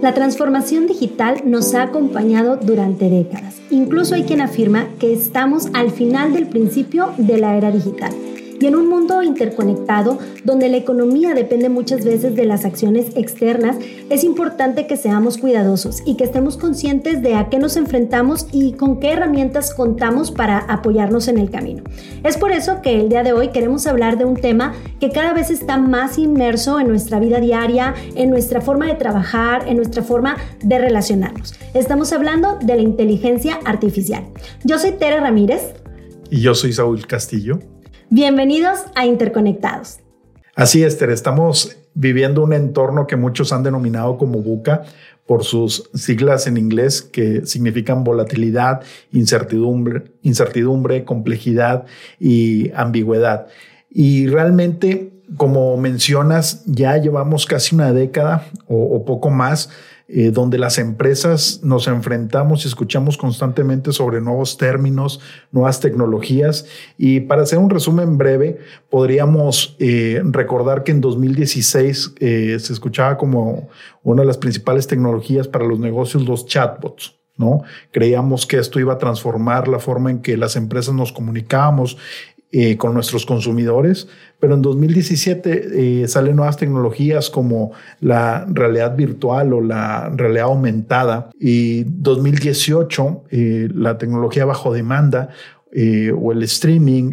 La transformación digital nos ha acompañado durante décadas. Incluso hay quien afirma que estamos al final del principio de la era digital. Y en un mundo interconectado, donde la economía depende muchas veces de las acciones externas, es importante que seamos cuidadosos y que estemos conscientes de a qué nos enfrentamos y con qué herramientas contamos para apoyarnos en el camino. Es por eso que el día de hoy queremos hablar de un tema que cada vez está más inmerso en nuestra vida diaria, en nuestra forma de trabajar, en nuestra forma de relacionarnos. Estamos hablando de la inteligencia artificial. Yo soy Tere Ramírez. Y yo soy Saúl Castillo. Bienvenidos a Interconectados. Así es, Esther, estamos viviendo un entorno que muchos han denominado como buca por sus siglas en inglés que significan volatilidad, incertidumbre, incertidumbre, complejidad y ambigüedad. Y realmente, como mencionas, ya llevamos casi una década o poco más eh, donde las empresas nos enfrentamos y escuchamos constantemente sobre nuevos términos, nuevas tecnologías. Y para hacer un resumen breve, podríamos eh, recordar que en 2016 eh, se escuchaba como una de las principales tecnologías para los negocios los chatbots. ¿no? Creíamos que esto iba a transformar la forma en que las empresas nos comunicábamos eh, con nuestros consumidores, pero en 2017 eh, salen nuevas tecnologías como la realidad virtual o la realidad aumentada y 2018 eh, la tecnología bajo demanda o el streaming.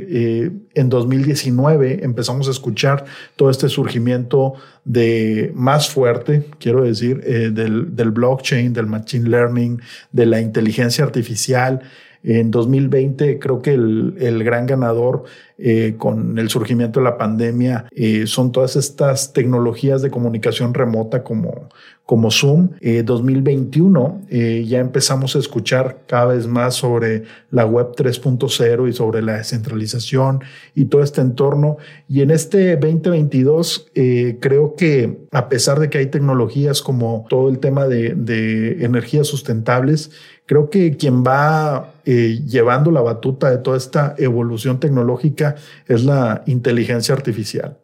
en 2019 empezamos a escuchar todo este surgimiento de más fuerte, quiero decir, del, del blockchain, del machine learning, de la inteligencia artificial. En 2020 creo que el, gran ganador eh, con el surgimiento de la pandemia eh, son todas estas tecnologías de comunicación remota como, como Zoom. 2021 eh, ya empezamos a escuchar cada vez más sobre la web 3.0 y sobre la descentralización y todo este entorno. Y en este 2022 creo que a pesar de que hay tecnologías como todo el tema de energías sustentables, Creo que quien va eh, llevando la batuta de toda esta evolución tecnológica es la inteligencia artificial.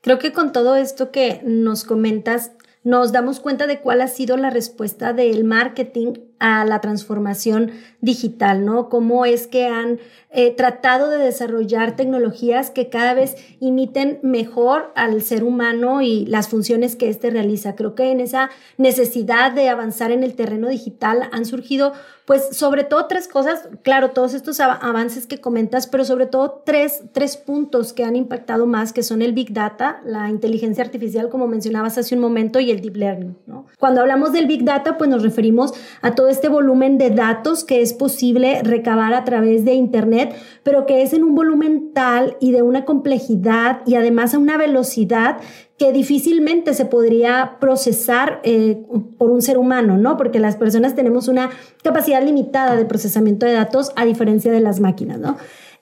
Creo que con todo esto que nos comentas, nos damos cuenta de cuál ha sido la respuesta del marketing a la transformación digital, ¿no? Cómo es que han eh, tratado de desarrollar tecnologías que cada vez imiten mejor al ser humano y las funciones que éste realiza. Creo que en esa necesidad de avanzar en el terreno digital han surgido, pues, sobre todo tres cosas, claro, todos estos avances que comentas, pero sobre todo tres, tres puntos que han impactado más, que son el Big Data, la inteligencia artificial, como mencionabas hace un momento, y el Deep Learning, ¿no? Cuando hablamos del Big Data, pues nos referimos a todo este volumen de datos que es posible recabar a través de Internet, pero que es en un volumen tal y de una complejidad y además a una velocidad que difícilmente se podría procesar eh, por un ser humano, ¿no? Porque las personas tenemos una capacidad limitada de procesamiento de datos a diferencia de las máquinas, ¿no?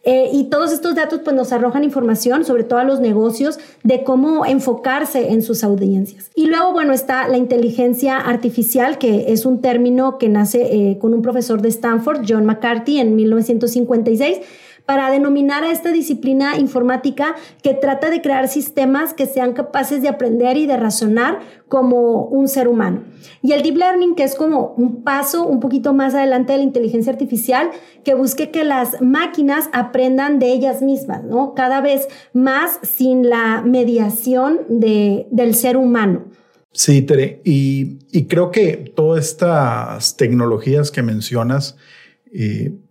Eh, y todos estos datos pues, nos arrojan información, sobre todo a los negocios, de cómo enfocarse en sus audiencias. Y luego, bueno, está la inteligencia artificial, que es un término que nace eh, con un profesor de Stanford, John McCarthy, en 1956 para denominar a esta disciplina informática que trata de crear sistemas que sean capaces de aprender y de razonar como un ser humano. Y el deep learning, que es como un paso un poquito más adelante de la inteligencia artificial, que busque que las máquinas aprendan de ellas mismas, ¿no? Cada vez más sin la mediación de, del ser humano. Sí, Tere, y, y creo que todas estas tecnologías que mencionas,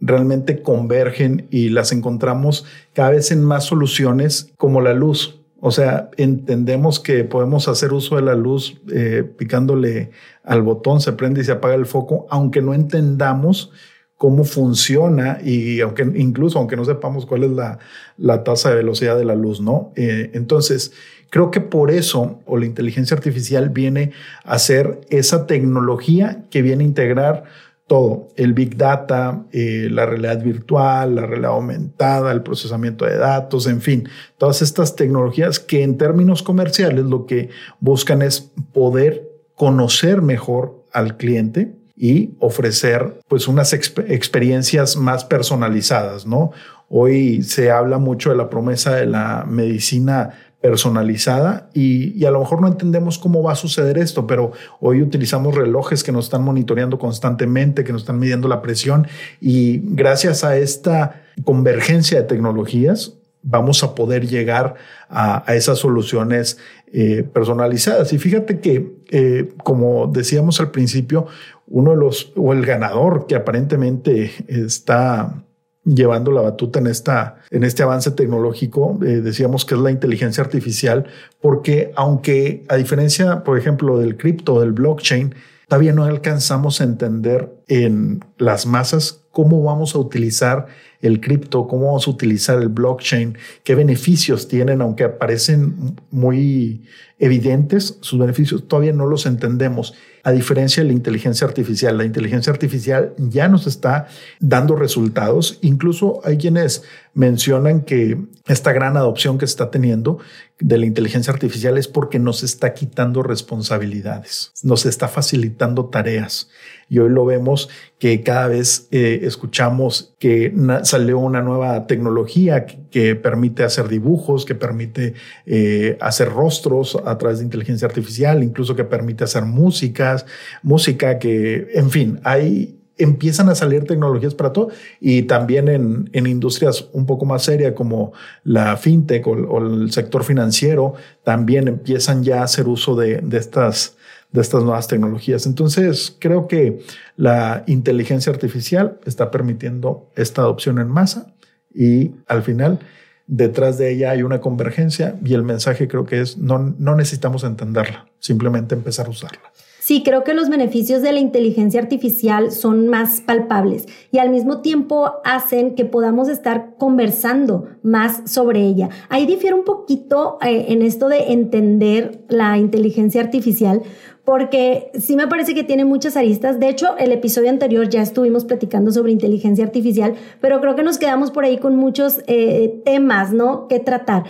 realmente convergen y las encontramos cada vez en más soluciones como la luz. O sea, entendemos que podemos hacer uso de la luz eh, picándole al botón, se prende y se apaga el foco, aunque no entendamos cómo funciona y aunque incluso aunque no sepamos cuál es la, la tasa de velocidad de la luz, ¿no? Eh, entonces, creo que por eso, o la inteligencia artificial viene a ser esa tecnología que viene a integrar todo, el Big Data, eh, la realidad virtual, la realidad aumentada, el procesamiento de datos, en fin, todas estas tecnologías que en términos comerciales lo que buscan es poder conocer mejor al cliente y ofrecer pues unas experiencias más personalizadas, ¿no? Hoy se habla mucho de la promesa de la medicina personalizada y, y, a lo mejor no entendemos cómo va a suceder esto, pero hoy utilizamos relojes que nos están monitoreando constantemente, que nos están midiendo la presión y gracias a esta convergencia de tecnologías vamos a poder llegar a, esas soluciones eh, personalizadas. Y fíjate que, eh, como decíamos al principio, uno de los, o el ganador que aparentemente está llevando la batuta en, esta, en este avance tecnológico, eh, decíamos que es la inteligencia artificial, porque aunque a diferencia, por ejemplo, del cripto, del blockchain, todavía no alcanzamos a entender en las masas cómo vamos a utilizar el cripto, cómo vamos a utilizar el blockchain, qué beneficios tienen, aunque aparecen muy evidentes, sus beneficios todavía no los entendemos a diferencia de la inteligencia artificial. La inteligencia artificial ya nos está dando resultados. Incluso hay quienes mencionan que esta gran adopción que está teniendo de la inteligencia artificial es porque nos está quitando responsabilidades, nos está facilitando tareas. Y hoy lo vemos que cada vez eh, escuchamos que salió una nueva tecnología que, permite hacer dibujos, que permite eh, hacer rostros a través de inteligencia artificial, incluso que permite hacer músicas, música que, en fin, hay empiezan a salir tecnologías para todo y también en, industrias un poco más serias como la fintech o, el sector financiero también empiezan ya a hacer uso de, de estas de estas nuevas tecnologías. Entonces, creo que la inteligencia artificial está permitiendo esta adopción en masa y al final detrás de ella hay una convergencia y el mensaje creo que es no, no necesitamos entenderla, simplemente empezar a usarla. Sí, creo que los beneficios de la inteligencia artificial son más palpables y al mismo tiempo hacen que podamos estar conversando más sobre ella. Ahí difiere un poquito eh, en esto de entender la inteligencia artificial porque sí me parece que tiene muchas aristas. De hecho, el episodio anterior ya estuvimos platicando sobre inteligencia artificial, pero creo que nos quedamos por ahí con muchos eh, temas, ¿no? Que tratar.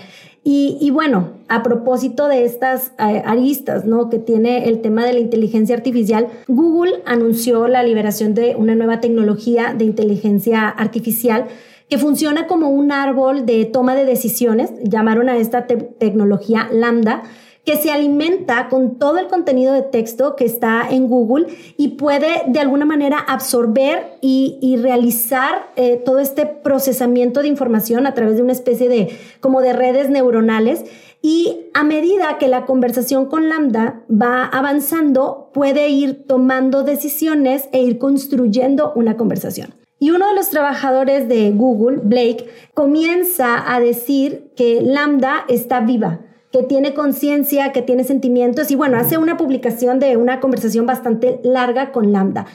Y, bueno, a propósito de estas eh, aristas, ¿no? Que tiene el tema de la inteligencia artificial, Google anunció la liberación de una nueva tecnología de inteligencia artificial que funciona como un árbol de toma de decisiones. Llamaron a esta tecnología Lambda que se alimenta con todo el contenido de texto que está en Google y puede de alguna manera absorber y, realizar eh, todo este procesamiento de información a través de una especie de como de redes neuronales. Y a medida que la conversación con Lambda va avanzando, puede ir tomando decisiones e ir construyendo una conversación. Y uno de los trabajadores de Google, Blake, comienza a decir que Lambda está viva, que tiene conciencia, que tiene sentimientos y bueno, hace una publicación de una conversación bastante larga con Lambda.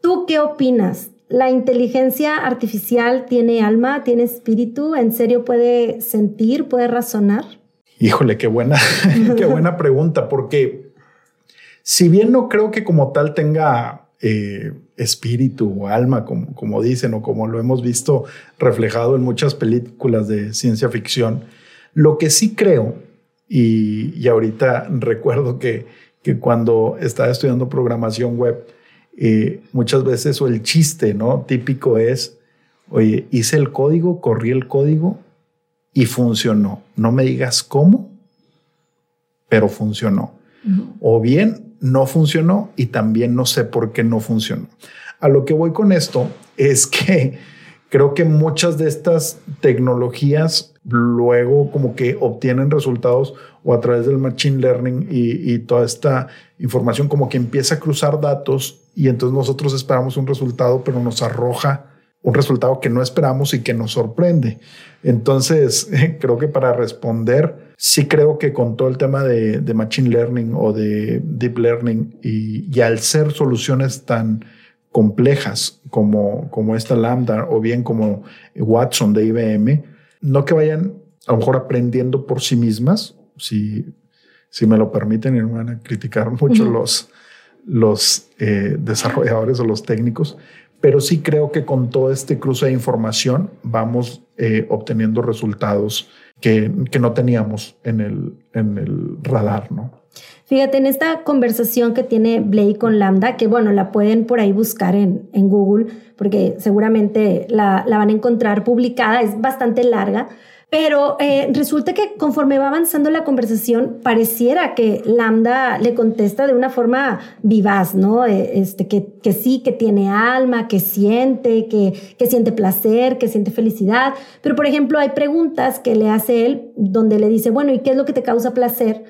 ¿Tú qué opinas? ¿La inteligencia artificial tiene alma, tiene espíritu? ¿En serio puede sentir, puede razonar? Híjole, qué buena, qué buena pregunta, porque si bien no creo que como tal tenga eh, espíritu o alma, como, como dicen, o como lo hemos visto reflejado en muchas películas de ciencia ficción, lo que sí creo y, ahorita recuerdo que, que, cuando estaba estudiando programación web, eh, muchas veces o el chiste ¿no? típico es, oye, hice el código, corrí el código y funcionó. No me digas cómo, pero funcionó. O bien no funcionó y también no sé por qué no funcionó. A lo que voy con esto es que creo que muchas de estas tecnologías luego como que obtienen resultados o a través del machine learning y, toda esta información como que empieza a cruzar datos y entonces nosotros esperamos un resultado, pero nos arroja un resultado que no esperamos y que nos sorprende. Entonces, creo que para responder, sí creo que con todo el tema de, Machine Learning o de Deep Learning y, y, al ser soluciones tan complejas como, como esta Lambda o bien como Watson de IBM, no que vayan a lo mejor aprendiendo por sí mismas, si, si me lo permiten y no van a criticar mucho los, los eh, desarrolladores o los técnicos, pero sí creo que con todo este cruce de información vamos eh, obteniendo resultados que, que, no teníamos en el, en el radar, ¿no? Fíjate, en esta conversación que tiene Blake con Lambda, que bueno, la pueden por ahí buscar en, en Google, porque seguramente la, la, van a encontrar publicada, es bastante larga, Pero eh, resulta que conforme va avanzando la conversación, pareciera que Lambda le contesta de una forma vivaz, ¿no? Eh, este, que, que, sí, que tiene alma, que siente, que, que siente placer, que siente felicidad. Pero, por ejemplo, hay preguntas que le hace él donde le dice, bueno, ¿y qué es lo que te causa placer?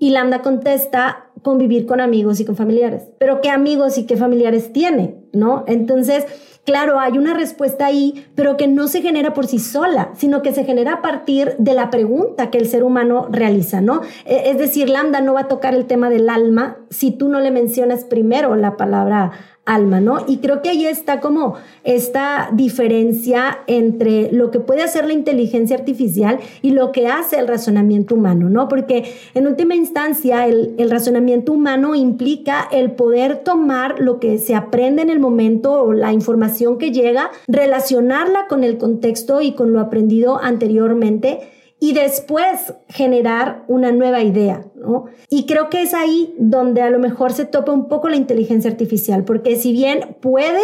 Y Lambda contesta, convivir con amigos y con familiares. Pero ¿qué amigos y qué familiares tiene? ¿No? Entonces, Claro, hay una respuesta ahí, pero que no se genera por sí sola, sino que se genera a partir de la pregunta que el ser humano realiza, ¿no? E, es decir, Lambda no va a tocar el tema del alma si tú no le mencionas primero la palabra alma, ¿no? Y creo que ahí está como esta diferencia entre lo que puede hacer la inteligencia artificial y lo que hace el razonamiento humano, ¿no? Porque en última instancia el, el razonamiento humano implica el poder tomar lo que se aprende en el momento o la información que llega, relacionarla con el contexto y con lo aprendido anteriormente y después generar una nueva idea, ¿no? Y creo que es ahí donde a lo mejor se topa un poco la inteligencia artificial, porque si bien puede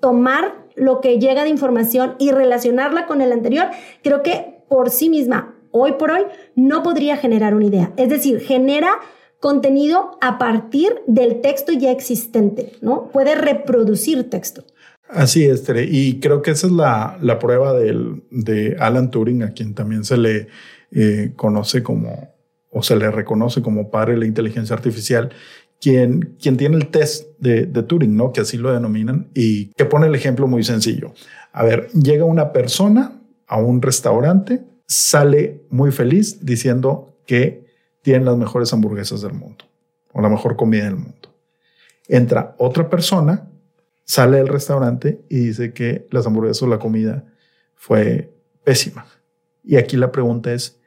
tomar lo que llega de información y relacionarla con el anterior, creo que por sí misma, hoy por hoy, no podría generar una idea. Es decir, genera contenido a partir del texto ya existente, ¿no? Puede reproducir texto. Así es, Tere. Y creo que esa es la, la prueba del, de Alan Turing, a quien también se le eh, conoce como, o se le reconoce como padre de la inteligencia artificial, quien, quien tiene el test de, de Turing, ¿no? Que así lo denominan, y que pone el ejemplo muy sencillo. A ver, llega una persona a un restaurante, sale muy feliz diciendo que tienen las mejores hamburguesas del mundo o la mejor comida del mundo. Entra otra persona sale del restaurante y dice que las hamburguesas o la comida fue pésima. Y aquí la pregunta es,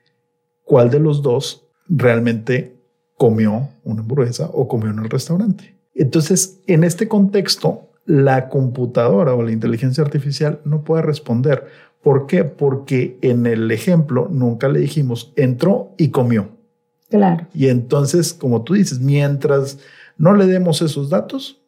¿cuál de los dos realmente comió una hamburguesa o comió en el restaurante? Entonces, en este contexto, la computadora o la inteligencia artificial no puede responder. ¿Por qué? Porque en el ejemplo nunca le dijimos entró y comió. Claro. Y entonces, como tú dices, mientras no le demos esos datos,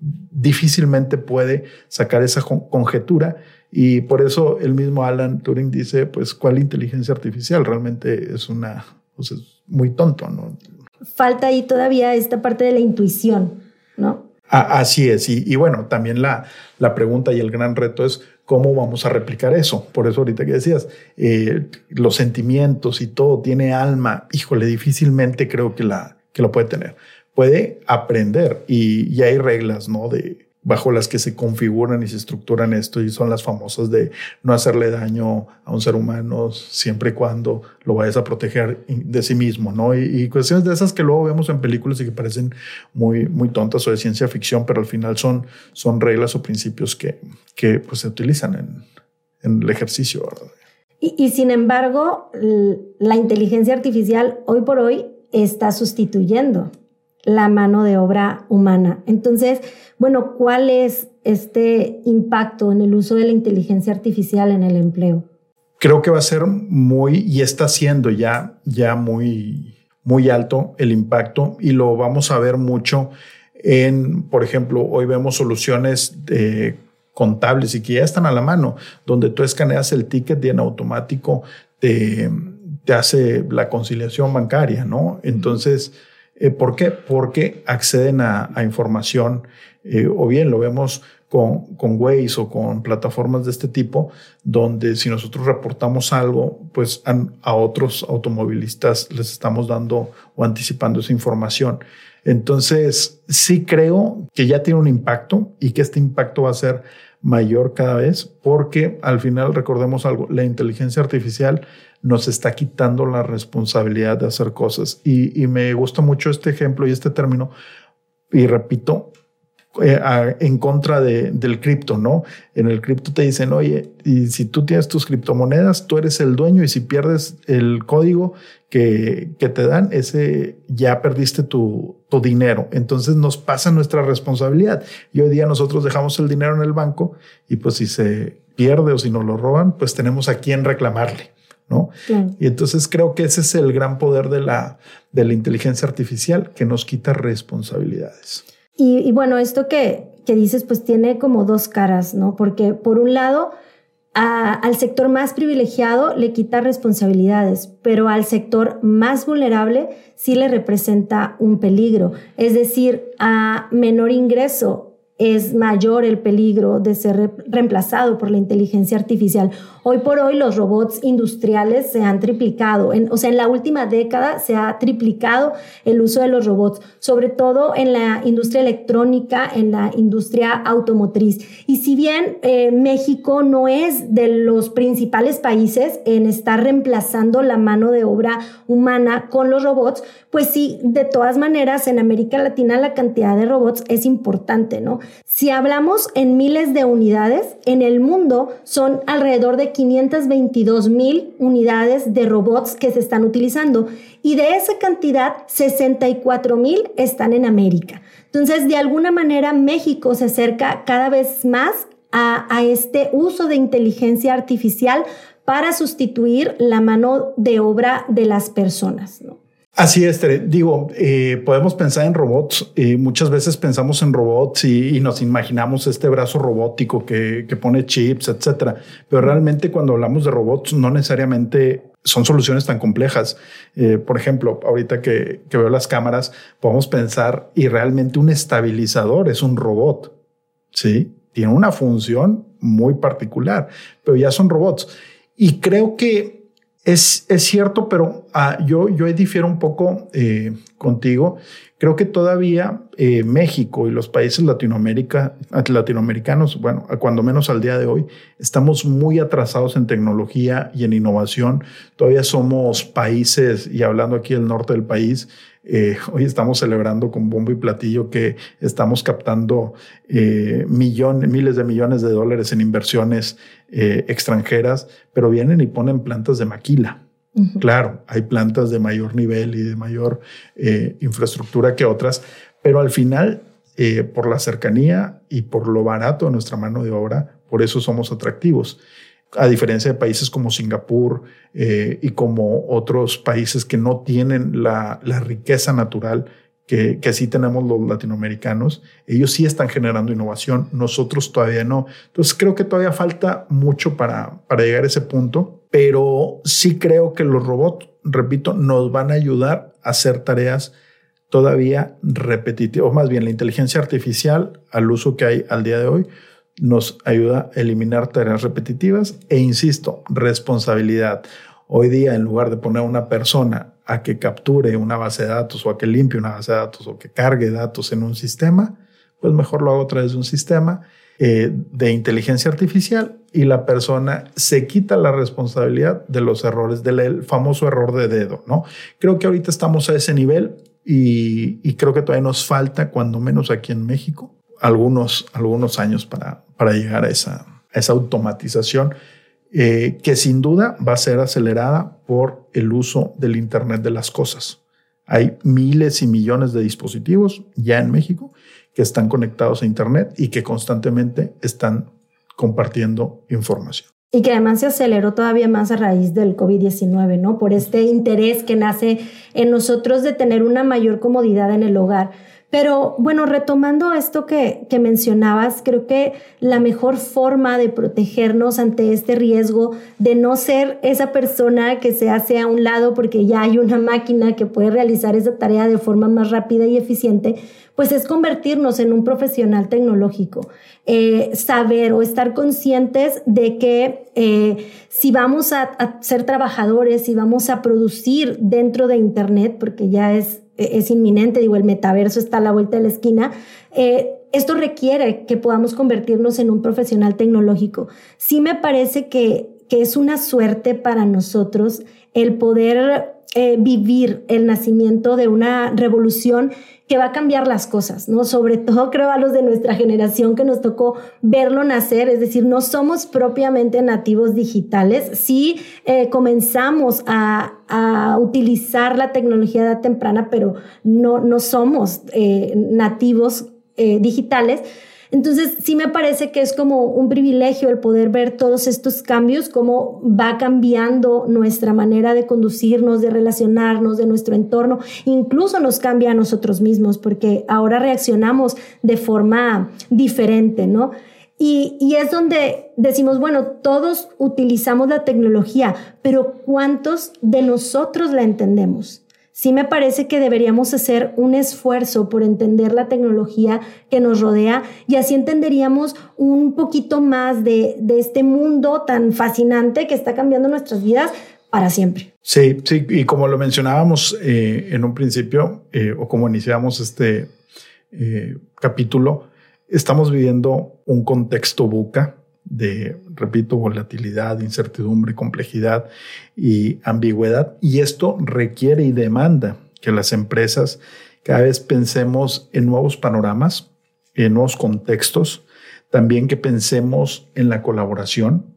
difícilmente puede sacar esa conjetura y por eso el mismo Alan Turing dice, pues, ¿cuál inteligencia artificial? Realmente es una, pues es muy tonto, ¿no? Falta ahí todavía esta parte de la intuición, ¿no? así es, y, bueno, también la, la pregunta y el gran reto es cómo vamos a replicar eso. Por eso ahorita que decías, eh, los sentimientos y todo tiene alma, híjole, difícilmente creo que, la, que lo puede tener puede aprender y, hay reglas, ¿no? De, bajo las que se configuran y se estructuran esto y son las famosas de no hacerle daño a un ser humano siempre y cuando lo vayas a proteger de sí mismo, ¿no? Y, cuestiones de esas que luego vemos en películas y que parecen muy, muy tontas o de ciencia ficción, pero al final son, son reglas o principios que, que pues, se utilizan en, en el ejercicio. Y, y sin embargo, la inteligencia artificial hoy por hoy está sustituyendo la mano de obra humana. Entonces, bueno, ¿cuál es este impacto en el uso de la inteligencia artificial en el empleo? Creo que va a ser muy, y está siendo ya, ya muy, muy alto el impacto y lo vamos a ver mucho en, por ejemplo, hoy vemos soluciones contables y que ya están a la mano, donde tú escaneas el ticket y en automático te, te hace la conciliación bancaria, ¿no? Entonces, eh, ¿Por qué? Porque acceden a, información, eh, o bien lo vemos con, con Waze o con plataformas de este tipo, donde si nosotros reportamos algo, pues a, otros automovilistas les estamos dando o anticipando esa información. Entonces, sí creo que ya tiene un impacto y que este impacto va a ser mayor cada vez, porque al final recordemos algo, la inteligencia artificial nos está quitando la responsabilidad de hacer cosas. Y, me gusta mucho este ejemplo y este término. Y repito, eh, en contra del cripto, ¿no? En el cripto te dicen, oye, y si tú tienes tus criptomonedas, tú eres el dueño y si pierdes el código que, que te dan, ese ya perdiste tu, tu, dinero. Entonces nos pasa nuestra responsabilidad. Y hoy día nosotros dejamos el dinero en el banco y pues si se pierde o si nos lo roban, pues tenemos a quién reclamarle. ¿no? Y entonces creo que ese es el gran poder de la, de la inteligencia artificial que nos quita responsabilidades. Y, bueno, esto que, que dices, pues tiene como dos caras, ¿no? Porque por un lado, al sector más privilegiado le quita responsabilidades, pero al sector más vulnerable sí le representa un peligro. Es decir, a menor ingreso es mayor el peligro de ser reemplazado por la inteligencia artificial. Hoy por hoy los robots industriales se han triplicado, o sea, en la última década se ha triplicado el uso de los robots, sobre todo en la industria electrónica, en la industria automotriz. Y si bien eh, México no es de los principales países en estar reemplazando la mano de obra humana con los robots, pues sí, de todas maneras, en América Latina la cantidad de robots es importante, ¿no? Si hablamos en miles de unidades, en el mundo son alrededor de 522 mil unidades de robots que se están utilizando y de esa cantidad 64 mil están en América. Entonces, de alguna manera, México se acerca cada vez más a, este uso de inteligencia artificial para sustituir la mano de obra de las personas. Así es, digo, eh, podemos pensar en robots. Eh, muchas veces pensamos en robots y, nos imaginamos este brazo robótico que, pone chips, etcétera. Pero realmente cuando hablamos de robots, no necesariamente son soluciones tan complejas. Eh, por ejemplo, ahorita que, que veo las cámaras, podemos pensar y realmente un estabilizador es un robot. Sí, tiene una función muy particular, pero ya son robots. Y creo que es, es cierto, pero ah, yo, yo difiero un poco eh, contigo. Creo que todavía eh, México y los países Latinoamérica, latinoamericanos, bueno, cuando menos al día de hoy, estamos muy atrasados en tecnología y en innovación. Todavía somos países, y hablando aquí del norte del país, eh, hoy estamos celebrando con bombo y platillo que estamos captando eh, millones, miles de millones de dólares en inversiones extranjeras, pero vienen y ponen plantas de maquila. Claro, hay plantas de mayor nivel y de mayor infraestructura que otras, pero al final, por la cercanía y por lo barato de nuestra mano de obra, por eso somos atractivos. A diferencia de países como Singapur eh, y como otros países que no tienen la, riqueza natural que, que, sí tenemos los latinoamericanos, ellos sí están generando innovación, nosotros todavía no. Entonces creo que todavía falta mucho para, para llegar a ese punto, pero sí creo que los robots, repito, nos van a ayudar a hacer tareas todavía repetitivas, o más bien la inteligencia artificial al uso que hay al día de hoy nos ayuda a eliminar tareas repetitivas e, insisto, responsabilidad. Hoy día, en lugar de poner a una persona a que capture una base de datos o a que limpie una base de datos o que cargue datos en un sistema, pues mejor lo hago a través de un sistema eh, de inteligencia artificial y la persona se quita la responsabilidad de los errores, del famoso error de dedo, ¿no? Creo que ahorita estamos a ese nivel y, creo que todavía nos falta, cuando menos aquí en México, algunos, algunos años para, para llegar a esa, esa automatización eh, que sin duda va a ser acelerada por el uso del Internet de las Cosas. Hay miles y millones de dispositivos ya en México que están conectados a Internet y que constantemente están compartiendo información. Y que además se aceleró todavía más a raíz del COVID-19, ¿no? Por este interés que nace en nosotros de tener una mayor comodidad en el hogar. Pero bueno, retomando esto que, que, mencionabas, creo que la mejor forma de protegernos ante este riesgo de no ser esa persona que se hace a un lado porque ya hay una máquina que puede realizar esa tarea de forma más rápida y eficiente, pues es convertirnos en un profesional tecnológico, eh, saber o estar conscientes de que eh, si vamos a, a ser trabajadores, si vamos a producir dentro de Internet, porque ya es es inminente, digo, el metaverso está a la vuelta de la esquina, eh, esto requiere que podamos convertirnos en un profesional tecnológico. Sí me parece que, que es una suerte para nosotros el poder eh, vivir el nacimiento de una revolución que va a cambiar las cosas, ¿no? Sobre todo creo a los de nuestra generación que nos tocó verlo nacer, es decir, no somos propiamente nativos digitales, sí eh, comenzamos a, utilizar la tecnología de edad temprana, pero no, no somos eh, nativos digitales entonces, sí me parece que es como un privilegio el poder ver todos estos cambios, cómo va cambiando nuestra manera de conducirnos, de relacionarnos, de nuestro entorno, incluso nos cambia a nosotros mismos, porque ahora reaccionamos de forma diferente, ¿no? Y, y, es donde decimos, bueno, todos utilizamos la tecnología, pero ¿cuántos de nosotros la entendemos? Sí me parece que deberíamos hacer un esfuerzo por entender la tecnología que nos rodea y así entenderíamos un poquito más de, de este mundo tan fascinante que está cambiando nuestras vidas para siempre. Sí, sí, y como lo mencionábamos eh, en un principio, eh, o como iniciamos este eh, capítulo, estamos viviendo un contexto buca de, repito, volatilidad, incertidumbre, complejidad y ambigüedad. Y esto requiere y demanda que las empresas cada vez pensemos en nuevos panoramas, en nuevos contextos, también que pensemos en la colaboración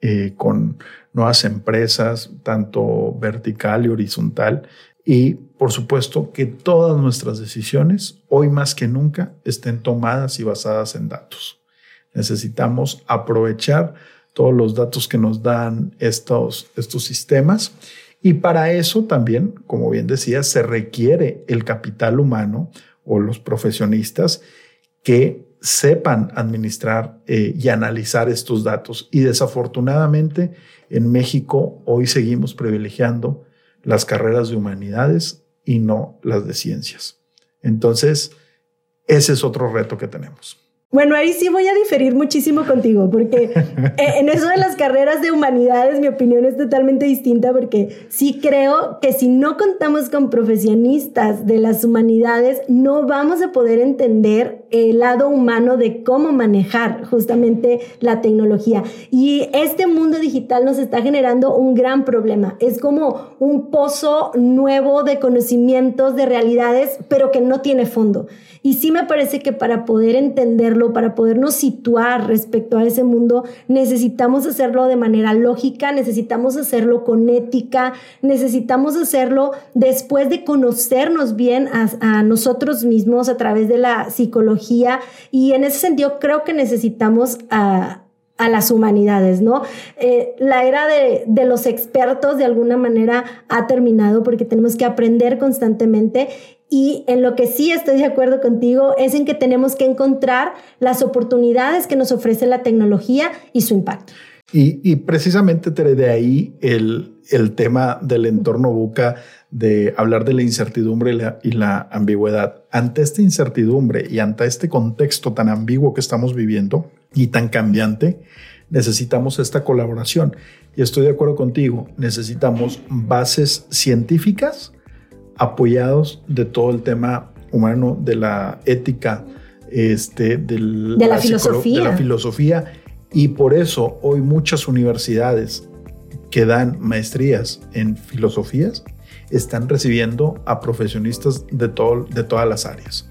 eh, con nuevas empresas, tanto vertical y horizontal, y por supuesto que todas nuestras decisiones, hoy más que nunca, estén tomadas y basadas en datos. Necesitamos aprovechar todos los datos que nos dan estos, estos sistemas. Y para eso también, como bien decía, se requiere el capital humano o los profesionistas que sepan administrar eh, y analizar estos datos. Y desafortunadamente en México hoy seguimos privilegiando las carreras de humanidades y no las de ciencias. Entonces, ese es otro reto que tenemos. Bueno, ahí sí voy a diferir muchísimo contigo, porque eh, en eso de las carreras de humanidades mi opinión es totalmente distinta, porque sí creo que si no contamos con profesionistas de las humanidades, no vamos a poder entender el lado humano de cómo manejar justamente la tecnología. Y este mundo digital nos está generando un gran problema. Es como un pozo nuevo de conocimientos, de realidades, pero que no tiene fondo. Y sí me parece que para poder entenderlo, para podernos situar respecto a ese mundo, necesitamos hacerlo de manera lógica, necesitamos hacerlo con ética, necesitamos hacerlo después de conocernos bien a, nosotros mismos a través de la psicología. Y en ese sentido creo que necesitamos a a las humanidades, ¿no? Eh, la era de, de, los expertos de alguna manera ha terminado porque tenemos que aprender constantemente y en lo que sí estoy de acuerdo contigo es en que tenemos que encontrar las oportunidades que nos ofrece la tecnología y su impacto. Y, y precisamente de ahí el, el, tema del entorno buca, de hablar de la incertidumbre y la, y la ambigüedad. Ante esta incertidumbre y ante este contexto tan ambiguo que estamos viviendo y tan cambiante, necesitamos esta colaboración. Y estoy de acuerdo contigo, necesitamos bases científicas apoyados de todo el tema humano, de la ética, este, del, de, la, filosofía. de la filosofía. Y por eso hoy muchas universidades que dan maestrías en filosofías están recibiendo a profesionistas de, todo, de todas las áreas.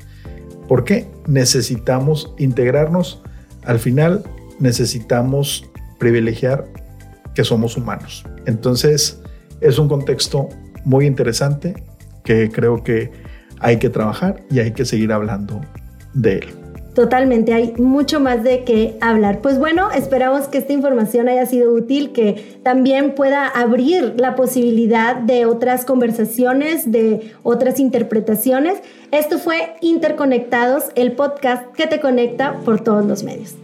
¿Por qué? Necesitamos integrarnos. Al final necesitamos privilegiar que somos humanos. Entonces es un contexto muy interesante que creo que hay que trabajar y hay que seguir hablando de él. Totalmente, hay mucho más de qué hablar. Pues bueno, esperamos que esta información haya sido útil, que también pueda abrir la posibilidad de otras conversaciones, de otras interpretaciones. Esto fue Interconectados, el podcast que te conecta por todos los medios.